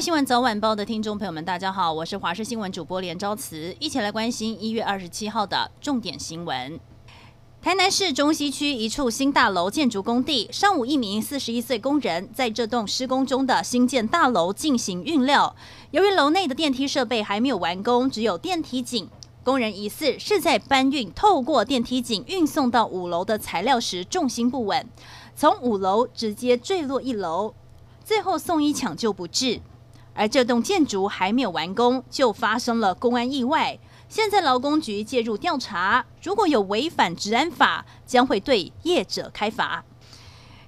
新闻早晚报的听众朋友们，大家好，我是华视新闻主播连昭慈，一起来关心一月二十七号的重点新闻。台南市中西区一处新大楼建筑工地，上午一名四十一岁工人在这栋施工中的新建大楼进行运料，由于楼内的电梯设备还没有完工，只有电梯井，工人疑似是在搬运透过电梯井运送到五楼的材料时重心不稳，从五楼直接坠落一楼，最后送医抢救不治。而这栋建筑还没有完工，就发生了公安意外。现在劳工局介入调查，如果有违反治安法，将会对业者开罚。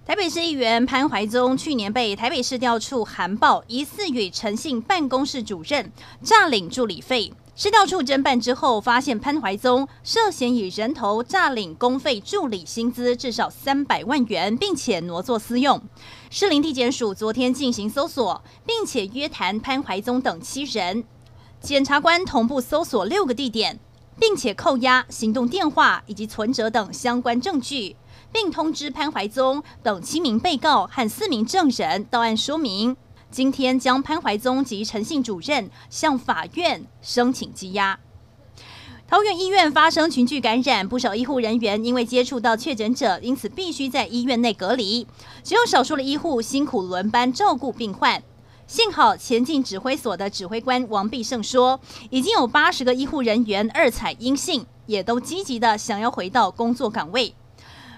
台北市议员潘怀宗去年被台北市调处函报，疑似与诚信办公室主任诈领助理费。市调处侦办之后，发现潘怀宗涉嫌以人头诈领公费助理薪资至少三百万元，并且挪作私用。士林地检署昨天进行搜索，并且约谈潘怀宗等七人。检察官同步搜索六个地点，并且扣押行动电话以及存折等相关证据，并通知潘怀宗等七名被告和四名证人到案说明。今天将潘怀宗及陈姓主任向法院申请羁押。桃园医院发生群聚感染，不少医护人员因为接触到确诊者，因此必须在医院内隔离。只有少数的医护辛苦轮班照顾病患。幸好前进指挥所的指挥官王必胜说，已经有八十个医护人员二采阴性，也都积极的想要回到工作岗位。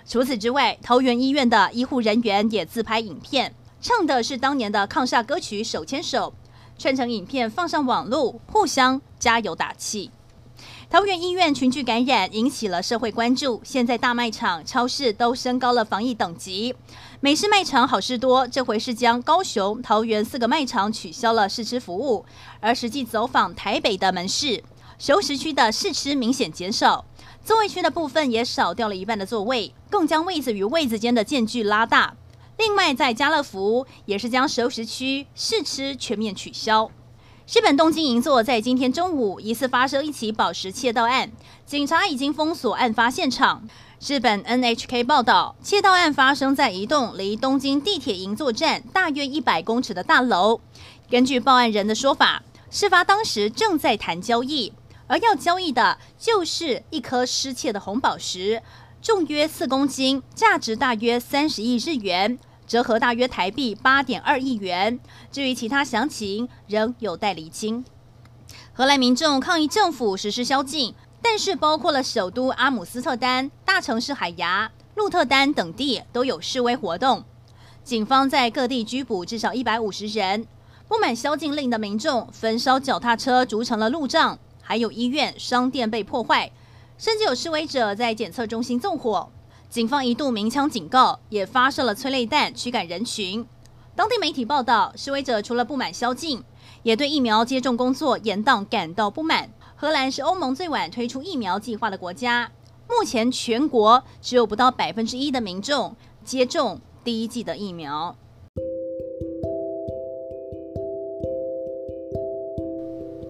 除此之外，桃园医院的医护人员也自拍影片。唱的是当年的抗煞歌曲《手牵手》，串成影片放上网络，互相加油打气。桃园医院群聚感染引起了社会关注，现在大卖场、超市都升高了防疫等级。美式卖场好事多这回是将高雄、桃园四个卖场取消了试吃服务，而实际走访台北的门市，熟食区的试吃明显减少，座位区的部分也少掉了一半的座位，更将位子与位子间的间距拉大。另外，在家乐福也是将熟食区试吃全面取消。日本东京银座在今天中午疑似发生一起宝石窃盗案，警察已经封锁案发现场。日本 NHK 报道，窃盗案发生在一栋离东京地铁银座站大约一百公尺的大楼。根据报案人的说法，事发当时正在谈交易，而要交易的就是一颗失窃的红宝石，重约四公斤，价值大约三十亿日元。折合大约台币八点二亿元。至于其他详情，仍有待厘清。荷兰民众抗议政府实施宵禁，但是包括了首都阿姆斯特丹、大城市海牙、鹿特丹等地都有示威活动。警方在各地拘捕至少一百五十人。不满宵禁令的民众焚烧脚踏车，逐成了路障，还有医院、商店被破坏，甚至有示威者在检测中心纵火。警方一度鸣枪警告，也发射了催泪弹驱赶人群。当地媒体报道，示威者除了不满宵禁，也对疫苗接种工作延宕感到不满。荷兰是欧盟最晚推出疫苗计划的国家，目前全国只有不到百分之一的民众接种第一剂的疫苗。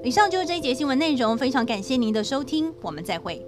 以上就是这一节新闻内容，非常感谢您的收听，我们再会。